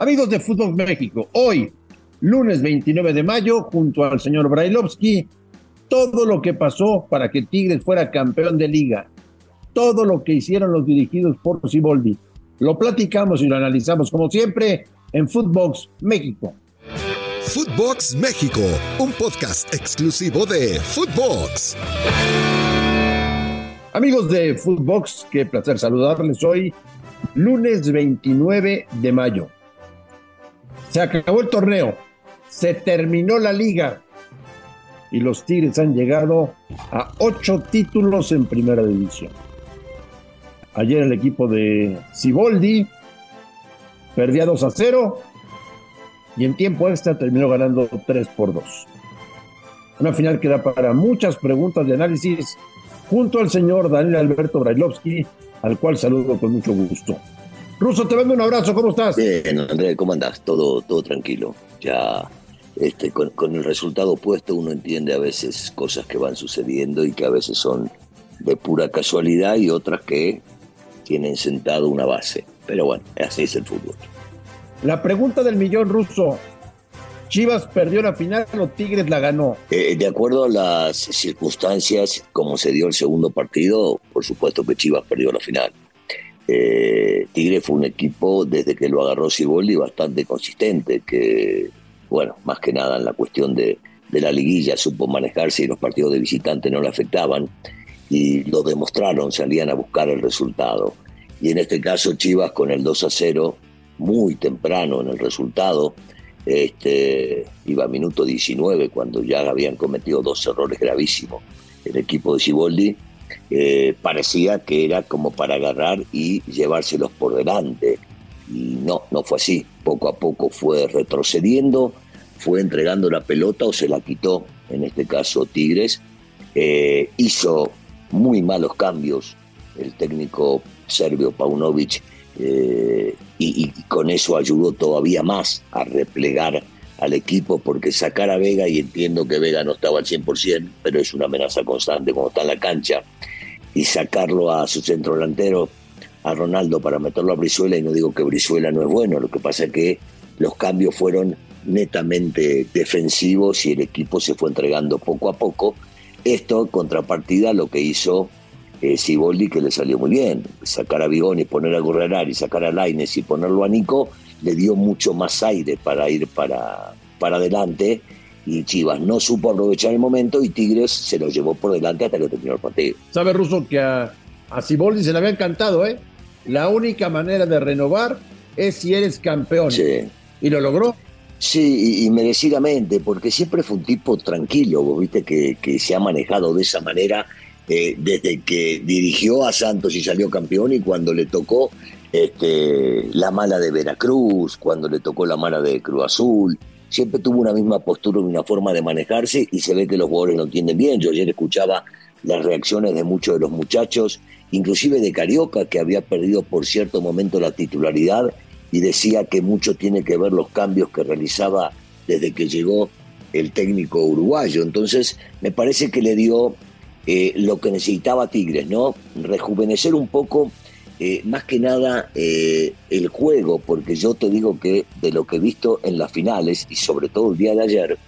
Amigos de Fútbol México, hoy, lunes 29 de mayo, junto al señor Brailovsky, todo lo que pasó para que Tigres fuera campeón de liga, todo lo que hicieron los dirigidos por Siboldi, lo platicamos y lo analizamos como siempre en Footbox México. Footbox México, un podcast exclusivo de Footbox. Amigos de Footbox, qué placer saludarles hoy, lunes 29 de mayo. Se acabó el torneo, se terminó la liga y los Tigres han llegado a ocho títulos en primera división. Ayer el equipo de Ciboldi perdía 2 a 0 y en tiempo extra terminó ganando 3 por 2. Una final que da para muchas preguntas de análisis junto al señor Daniel Alberto Brailovsky, al cual saludo con mucho gusto. Ruso, te mando un abrazo, ¿cómo estás? Bien, Andrés, ¿cómo andás? Todo, todo tranquilo. Ya este, con, el resultado puesto uno entiende a veces cosas que van sucediendo y que a veces son de pura casualidad y otras que tienen sentado una base. Pero bueno, así es el fútbol. La pregunta del millón ruso. ¿Chivas perdió la final o Tigres la ganó? Eh, de acuerdo a las circunstancias, como se dio el segundo partido, por supuesto que Chivas perdió la final. Eh, Tigre fue un equipo desde que lo agarró Ciboli bastante consistente, que, bueno, más que nada en la cuestión de, la liguilla supo manejarse y los partidos de visitante no le afectaban y lo demostraron, salían a buscar el resultado. Y en este caso Chivas con el 2 a 0, muy temprano en el resultado, este, iba a minuto 19 cuando ya habían cometido dos errores gravísimos el equipo de Ciboldi eh, parecía que era como para agarrar y llevárselos por delante. Y no, no fue así. Poco a poco fue retrocediendo, fue entregando la pelota o se la quitó, en este caso Tigres. Eh, hizo muy malos cambios el técnico serbio Paunovic eh, y, y, con eso ayudó todavía más a replegar al equipo porque sacar a Vega, y entiendo que Vega no estaba al 100%, pero es una amenaza constante cuando está en la cancha, y sacarlo a su centro delantero, a Ronaldo, para meterlo a Brizuela, y no digo que Brizuela no es bueno, lo que pasa es que los cambios fueron netamente defensivos y el equipo se fue entregando poco a poco. Esto, contrapartida, lo que hizo eh, Siboldi, que le salió muy bien. Sacar a Bigoni, poner a Gurrerar y sacar a Laines y ponerlo a Nico, le dio mucho más aire para ir para, para adelante y Chivas no supo aprovechar el momento y Tigres se lo llevó por delante hasta que terminó el partido. Sabe Russo que a, a Ciboldi se le había encantado, ¿eh? La única manera de renovar es si eres campeón. Sí. ¿Y lo logró? Sí, y, merecidamente, porque siempre fue un tipo tranquilo, vos viste que, que se ha manejado de esa manera eh, desde que dirigió a Santos y salió campeón y cuando le tocó este, la mala de Veracruz, cuando le tocó la mala de Cruz Azul. Siempre tuvo una misma postura y una forma de manejarse y se ve que los jugadores no entienden bien. Yo ayer escuchaba las reacciones de muchos de los muchachos, inclusive de Carioca, que había perdido por cierto momento la titularidad y decía que mucho tiene que ver los cambios que realizaba desde que llegó el técnico uruguayo. Entonces, me parece que le dio eh, lo que necesitaba Tigres, ¿no? Rejuvenecer un poco eh, más que nada eh, el juego, porque yo te digo que de lo que he visto en las finales y sobre todo el día de ayer,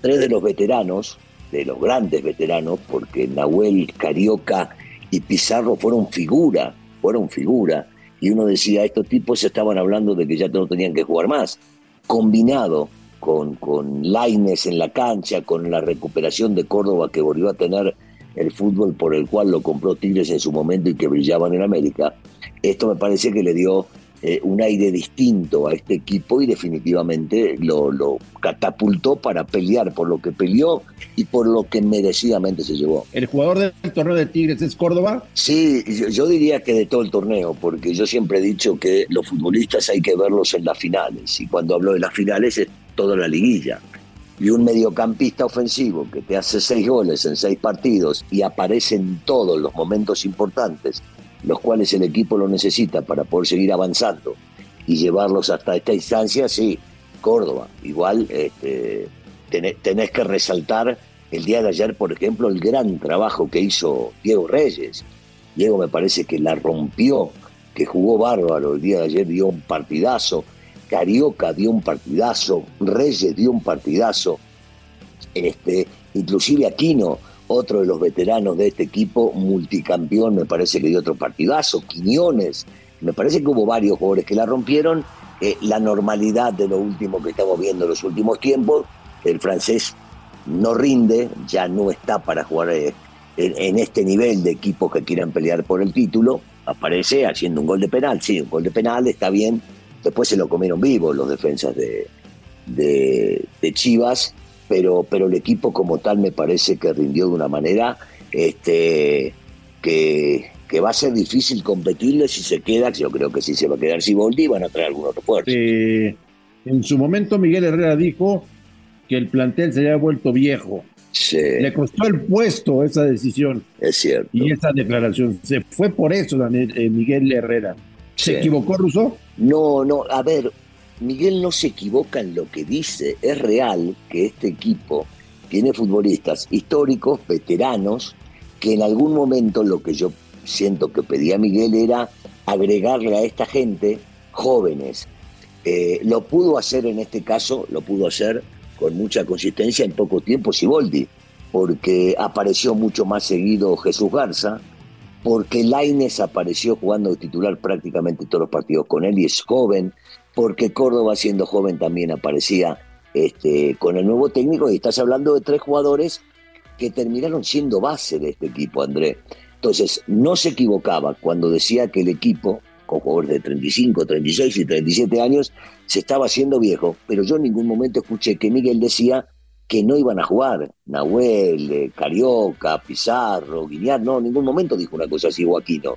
tres de los veteranos, de los grandes veteranos, porque Nahuel, Carioca y Pizarro fueron figura, fueron figura, y uno decía, estos tipos estaban hablando de que ya no tenían que jugar más, combinado con, con Laines en la cancha, con la recuperación de Córdoba que volvió a tener el fútbol por el cual lo compró Tigres en su momento y que brillaban en América, esto me parece que le dio eh, un aire distinto a este equipo y definitivamente lo, lo, catapultó para pelear por lo que peleó y por lo que merecidamente se llevó. ¿El jugador del torneo de Tigres es Córdoba? Sí, yo, yo diría que de todo el torneo, porque yo siempre he dicho que los futbolistas hay que verlos en las finales y cuando hablo de las finales es toda la liguilla y un mediocampista ofensivo que te hace seis goles en seis partidos y aparece en todos los momentos importantes, los cuales el equipo lo necesita para poder seguir avanzando y llevarlos hasta esta instancia, sí, Córdoba. Igual este, tenés, que resaltar el día de ayer, por ejemplo, el gran trabajo que hizo Diego Reyes. Diego me parece que la rompió, que jugó bárbaro el día de ayer, dio un partidazo Carioca dio un partidazo, Reyes dio un partidazo, este, inclusive Aquino, otro de los veteranos de este equipo, multicampeón, me parece que dio otro partidazo, Quiñones, me parece que hubo varios jugadores que la rompieron, eh, la normalidad de lo último que estamos viendo en los últimos tiempos, el francés no rinde, ya no está para jugar eh, en, este nivel de equipos que quieran pelear por el título, aparece haciendo un gol de penal, sí, un gol de penal, está bien, después se lo comieron vivo los defensas de, de, Chivas, pero, pero el equipo como tal me parece que rindió de una manera este, que, que va a ser difícil competirle si se queda, yo creo que si se va a quedar Siboldi van a traer algunos refuerzos. Eh, en su momento Miguel Herrera dijo que el plantel se había vuelto viejo. Le costó el puesto esa decisión. Es cierto. Y esa declaración. Se fue por eso eh, Miguel Herrera. ¿Se equivocó Russo? No, no. A ver, Miguel no se equivoca en lo que dice. Es real que este equipo tiene futbolistas históricos, veteranos, que en algún momento lo que yo siento que pedía Miguel era agregarle a esta gente jóvenes. Eh, lo pudo hacer en este caso, lo pudo hacer con mucha consistencia en poco tiempo Siboldi, porque apareció mucho más seguido Jesús Garza, porque Laines apareció jugando de titular prácticamente todos los partidos con él y es joven, porque Córdoba siendo joven también aparecía este, con el nuevo técnico y estás hablando de tres jugadores que terminaron siendo base de este equipo, André. Entonces, no se equivocaba cuando decía que el equipo con jugadores de 35, 36 y 37 años, se estaba haciendo viejo, pero yo en ningún momento escuché que Miguel decía que no iban a jugar. Nahuel, eh, Carioca, Pizarro, Guiñar, no, en ningún momento dijo una cosa así Joaquino.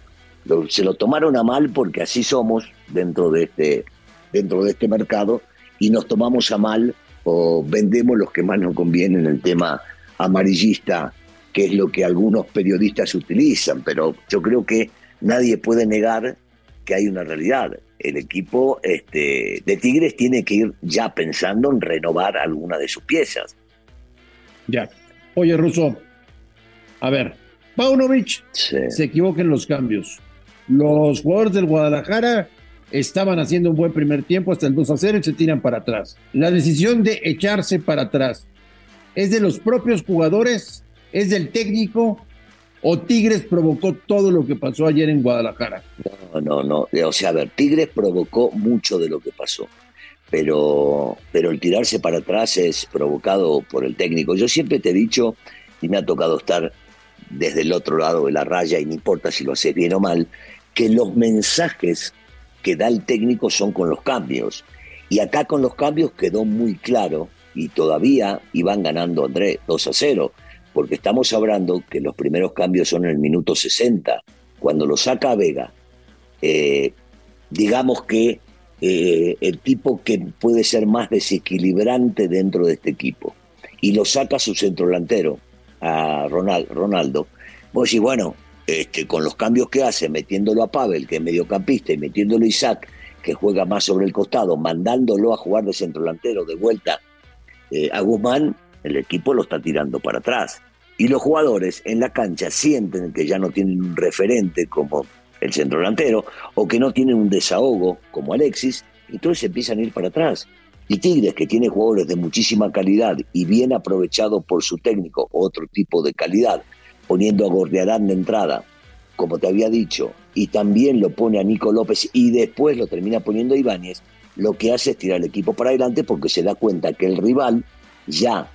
se lo tomaron a mal porque así somos dentro de este, dentro de este mercado y nos tomamos a mal o vendemos los que más nos conviene en el tema amarillista, que es lo que algunos periodistas utilizan, pero yo creo que nadie puede negar que hay una realidad. El equipo este, de Tigres tiene que ir ya pensando en renovar alguna de sus piezas. Ya. Oye, Russo, a ver, Paunovic se equivoca en los cambios. Los jugadores del Guadalajara estaban haciendo un buen primer tiempo hasta el 2 a 0 y se tiran para atrás. La decisión de echarse para atrás es de los propios jugadores, es del técnico ¿O Tigres provocó todo lo que pasó ayer en Guadalajara? No, no, no. O sea, a ver, Tigres provocó mucho de lo que pasó. Pero, pero el tirarse para atrás es provocado por el técnico. Yo siempre te he dicho, y me ha tocado estar desde el otro lado de la raya, y no importa si lo haces bien o mal, que los mensajes que da el técnico son con los cambios. Y acá con los cambios quedó muy claro, y todavía iban ganando André 2 a 0 porque estamos hablando que los primeros cambios son en el minuto 60. Cuando lo saca Vega, eh, digamos que eh, el tipo que puede ser más desequilibrante dentro de este equipo, y lo saca su centro delantero, a Ronaldo, vos y bueno, este, con los cambios que hace, metiéndolo a Pavel, que es mediocampista, y metiéndolo a Isaac, que juega más sobre el costado, mandándolo a jugar de centro delantero de vuelta eh, a Guzmán, el equipo lo está tirando para atrás. Y los jugadores en la cancha sienten que ya no tienen un referente como el centro delantero o que no tienen un desahogo como Alexis, entonces empiezan a ir para atrás. Y Tigres, que tiene jugadores de muchísima calidad y bien aprovechado por su técnico, otro tipo de calidad, poniendo a Gordearán de entrada, como te había dicho, y también lo pone a Nico López y después lo termina poniendo a Ibáñez, lo que hace es tirar el equipo para adelante porque se da cuenta que el rival ya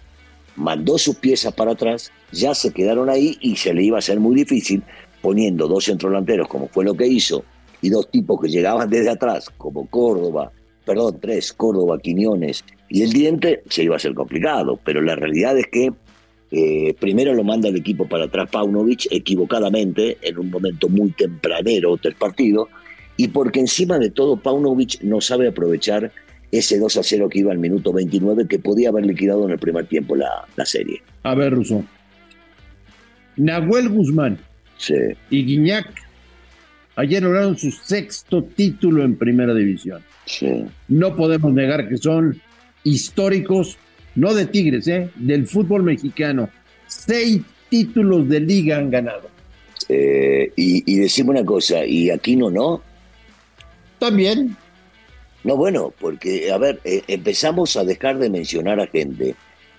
mandó sus piezas para atrás, ya se quedaron ahí y se le iba a hacer muy difícil poniendo dos centrodelanteros como fue lo que hizo y dos tipos que llegaban desde atrás como Córdoba, perdón, tres, Córdoba, Quiñones y el diente, se iba a ser complicado, pero la realidad es que eh, primero lo manda el equipo para atrás Paunovic equivocadamente en un momento muy tempranero del partido y porque encima de todo Paunovic no sabe aprovechar ese 2 a 0 que iba al minuto 29 que podía haber liquidado en el primer tiempo la, serie. A ver, Russo. Nahuel Guzmán y Guiñac ayer lograron su sexto título en primera división. No podemos negar que son históricos, no de Tigres, ¿eh? del fútbol mexicano. Seis títulos de liga han ganado. Eh, y, y decimos una cosa, ¿y Aquino no? También, No, bueno, porque, a ver, eh, empezamos a dejar de mencionar a gente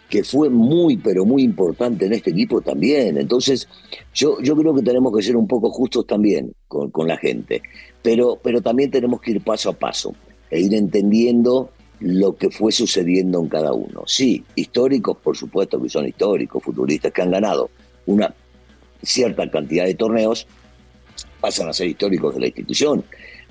que fue muy, pero muy importante en este equipo también. Entonces, yo, yo creo que tenemos que ser un poco justos también con, con la gente, pero, pero también tenemos que ir paso a paso e ir entendiendo lo que fue sucediendo en cada uno. Sí, históricos, por supuesto que son históricos, futbolistas que han ganado una cierta cantidad de torneos, pasan a ser históricos de la institución.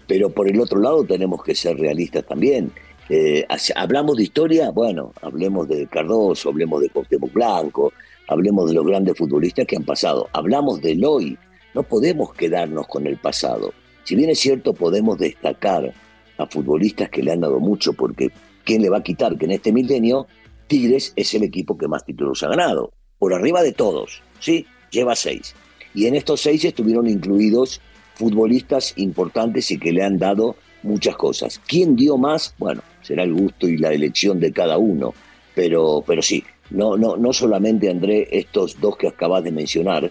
Pero por el otro lado tenemos que ser realistas también. Eh, hablamos de historia, bueno, hablemos de Cardoso, hablemos de Cuauhtémoc Blanco, hablemos de los grandes futbolistas que han pasado. Hablamos del hoy, no podemos quedarnos con el pasado. Si bien es cierto, podemos destacar a futbolistas que le han dado mucho, porque ¿quién le va a quitar que en este milenio Tigres es el equipo que más títulos ha ganado? Por arriba de todos, ¿sí? Lleva seis. Y en estos seis estuvieron incluidos futbolistas importantes y que le han dado muchas cosas. ¿Quién dio más? Bueno, será el gusto y la elección de cada uno. Pero, pero sí, no, no, no solamente, André, estos dos que acabas de mencionar,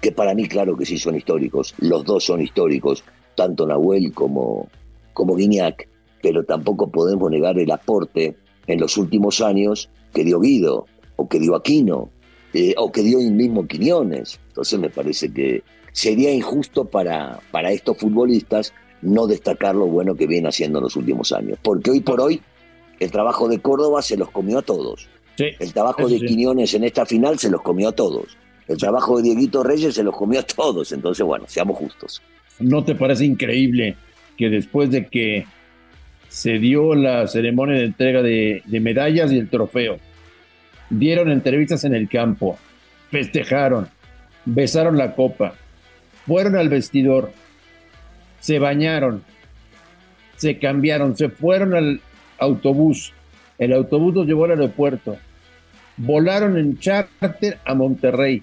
que para mí claro que sí son históricos, los dos son históricos, tanto Nahuel como, como Guiñac, pero tampoco podemos negar el aporte en los últimos años que dio Guido, o que dio Aquino, eh, o que dio el mismo Quiñones. Entonces me parece que sería injusto para, para estos futbolistas no destacar lo bueno que viene haciendo en los últimos años. Porque hoy por hoy el trabajo de Córdoba se los comió a todos. el trabajo de Quiñones en esta final se los comió a todos. El trabajo de Dieguito Reyes se los comió a todos. Entonces, bueno, seamos justos. ¿No te parece increíble que después de que se dio la ceremonia de entrega de, medallas y el trofeo, dieron entrevistas en el campo, festejaron, besaron la copa, fueron al vestidor, se bañaron, se cambiaron, se fueron al autobús, el autobús los llevó al aeropuerto, volaron en charter a Monterrey,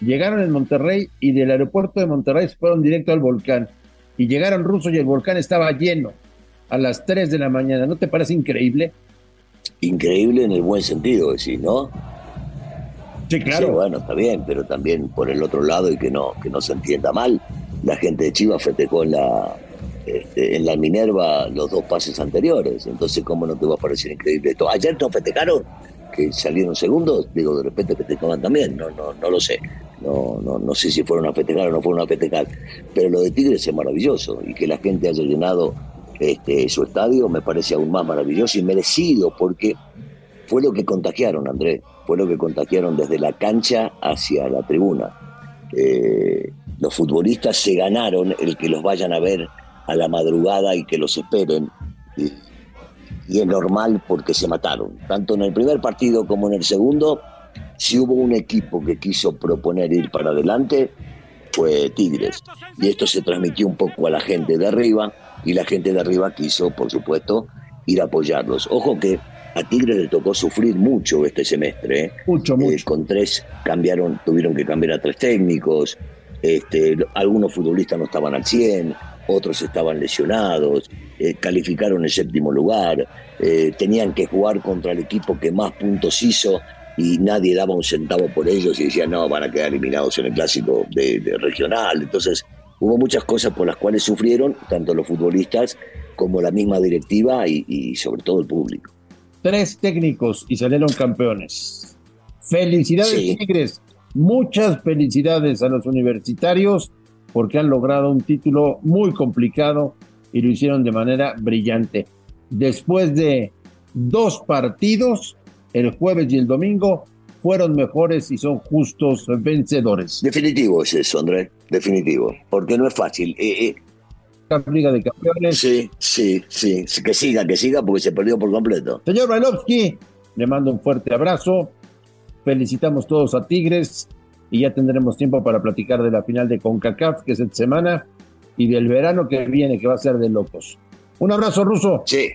llegaron en Monterrey y del aeropuerto de Monterrey se fueron directo al volcán y llegaron rusos y el volcán estaba lleno a las 3 de la mañana. ¿No te parece increíble? Increíble en el buen sentido, decir, ¿no? Sí, claro. Sí, bueno, está bien, pero también por el otro lado y que no, que no se entienda mal, la gente de Chivas festejó en la, este, en la Minerva los dos pases anteriores. Entonces, ¿cómo no te va a parecer increíble esto? Ayer no festejaron que salieron segundos, digo, de repente festejaban también, no, no, no lo sé. No, no, no sé si fueron a festejar o no fueron a festejar, pero lo de Tigres es maravilloso y que la gente haya llenado este, su estadio me parece aún más maravilloso y merecido porque fue lo que contagiaron, Andrés, fue lo que contagiaron desde la cancha hacia la tribuna. Eh, los futbolistas se ganaron el que los vayan a ver a la madrugada y que los esperen. Y, y es normal porque se mataron. Tanto en el primer partido como en el segundo, si hubo un equipo que quiso proponer ir para adelante, fue Tigres. Y esto se transmitió un poco a la gente de arriba y la gente de arriba quiso, por supuesto, ir a apoyarlos. Ojo que a Tigres le tocó sufrir mucho este semestre. ¿eh? Mucho, eh, mucho. con tres cambiaron, tuvieron que cambiar a tres técnicos. Este, algunos futbolistas no estaban al 100, otros estaban lesionados, eh, calificaron el séptimo lugar, eh, tenían que jugar contra el equipo que más puntos hizo y nadie daba un centavo por ellos y decían, no, van a quedar eliminados en el clásico de, regional. Entonces, hubo muchas cosas por las cuales sufrieron, tanto los futbolistas como la misma directiva y, sobre todo el público. Tres técnicos y salieron campeones. Felicidades, Tigres. Muchas felicidades a los universitarios porque han logrado un título muy complicado y lo hicieron de manera brillante. Después de dos partidos, el jueves y el domingo, fueron mejores y son justos vencedores. Definitivo es eso, André, definitivo, porque no es fácil. Eh, eh. Liga de Campeones. Sí, sí, sí, que siga, que siga, porque se perdió por completo. Señor Bailovsky, le mando un fuerte abrazo. Felicitamos todos a Tigres y ya tendremos tiempo para platicar de la final de CONCACAF, que es esta semana, y del verano que viene, que va a ser de locos. Un abrazo, Ruso. Sí,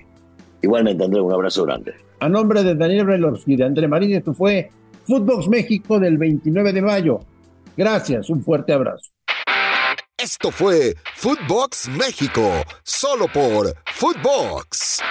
igualmente, Andrés, un abrazo grande. A nombre de Daniel Brelovsky y de André Marín, esto fue Footbox México del 29 de mayo. Gracias, un fuerte abrazo. Esto fue Footbox México, solo por Footbox.